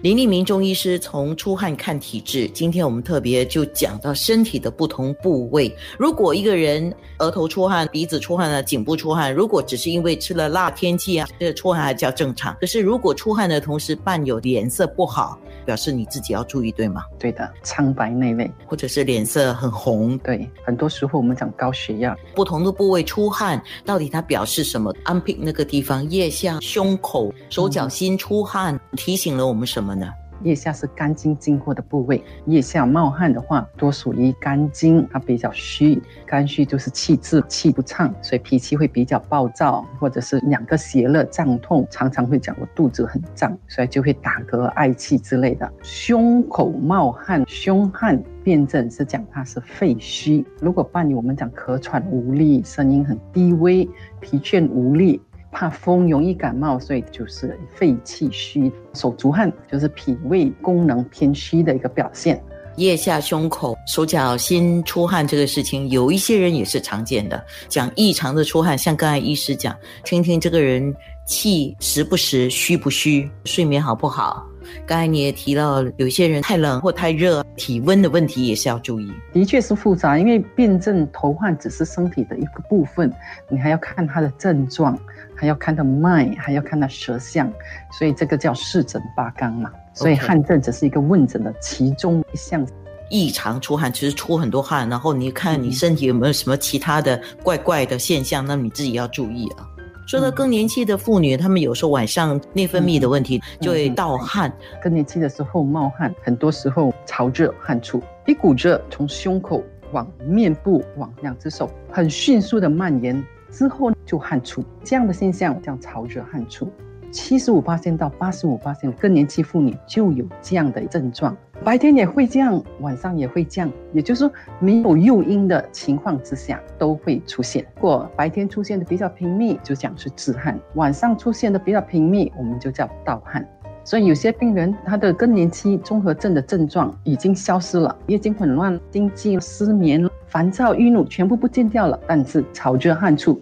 林立明中医师从出汗看体质。今天我们特别就讲到身体的不同部位。如果一个人额头出汗、鼻子出汗啊、颈部出汗，如果只是因为吃了辣天气啊，这个出汗还叫正常。可是如果出汗的同时伴有脸色不好，表示你自己要注意，对吗？对的，苍白那类，或者是脸色很红。对，很多时候我们讲高血压，不同的部位出汗，到底它表示什么？安平那个地方，腋下、胸口、手脚心出汗。提醒了我们什么呢？腋下是肝经经过的部位，腋下冒汗的话，多属于肝经，它比较虚，肝虚就是气滞、气不畅，所以脾气会比较暴躁，或者是两个邪热胀痛，常常会讲我肚子很胀，所以就会打嗝、嗳气之类的。胸口冒汗、胸汗辩证是讲它是肺虚，如果伴你我们讲咳喘无力、声音很低微、疲倦无力。怕风容易感冒，所以就是肺气虚，手足汗就是脾胃功能偏虚的一个表现。腋下、胸口、手脚心出汗这个事情，有一些人也是常见的。讲异常的出汗，像刚才医师讲，听听这个人气实不实、虚不虚、睡眠好不好。刚才你也提到，有些人太冷或太热，体温的问题也是要注意。的确是复杂，因为辨证头汗只是身体的一个部分，你还要看它的症状。还要看到脉，还要看到舌象，所以这个叫四诊八纲嘛。所以汗症只是一个问诊的其中一项。异常出汗，其实出很多汗，然后你看你身体有没有什么其他的怪怪的现象，那你自己要注意啊。说到更年期的妇女，她们有时候晚上内分泌的问题就会盗汗。更年期的时候冒汗，很多时候潮热汗出，一股热从胸口往面部往两只手很迅速的蔓延。之后就汗出，这样的现象叫潮热汗出。七十五八线到八十五八线更年期妇女就有这样的症状，白天也会这样，晚上也会这样，也就是说没有诱因的情况之下都会出现。如果白天出现的比较频密，就讲是止汗；晚上出现的比较频密，我们就叫盗汗。所以有些病人他的更年期综合症的症状已经消失了，月经混乱、经期、失眠。烦躁、郁怒全部不见掉了，但是潮热汗出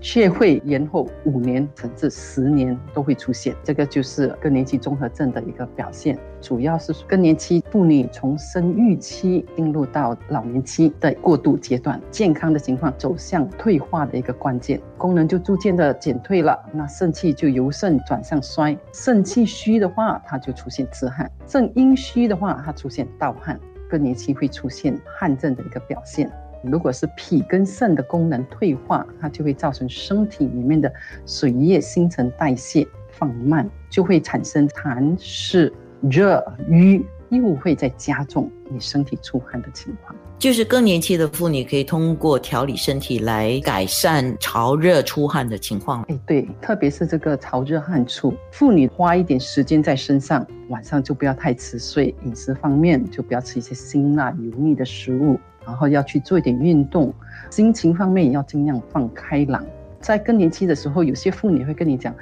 却会延后五年甚至十年都会出现。这个就是更年期综合症的一个表现，主要是更年期妇女从生育期进入到老年期的过渡阶段，健康的情况走向退化的一个关键，功能就逐渐的减退了，那肾气就由盛转向衰，肾气虚的话，它就出现自汗；肾阴虚的话，它出现盗汗。更年期会出现汗症的一个表现。如果是脾跟肾的功能退化，它就会造成身体里面的水液新陈代谢放慢，就会产生痰湿、热、瘀，又会再加重你身体出汗的情况。就是更年期的妇女可以通过调理身体来改善潮热出汗的情况。哎，对，特别是这个潮热汗出，妇女花一点时间在身上，晚上就不要太迟睡，饮食方面就不要吃一些辛辣油腻的食物，然后要去做一点运动。心情方面也要尽量放开朗。在更年期的时候，有些妇女会跟你讲，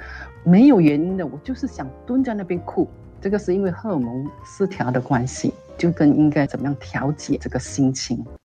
没有原因的，我就是想蹲在那边哭，这个是因为荷尔蒙失调的关系。就跟应该怎么样调节这个心情。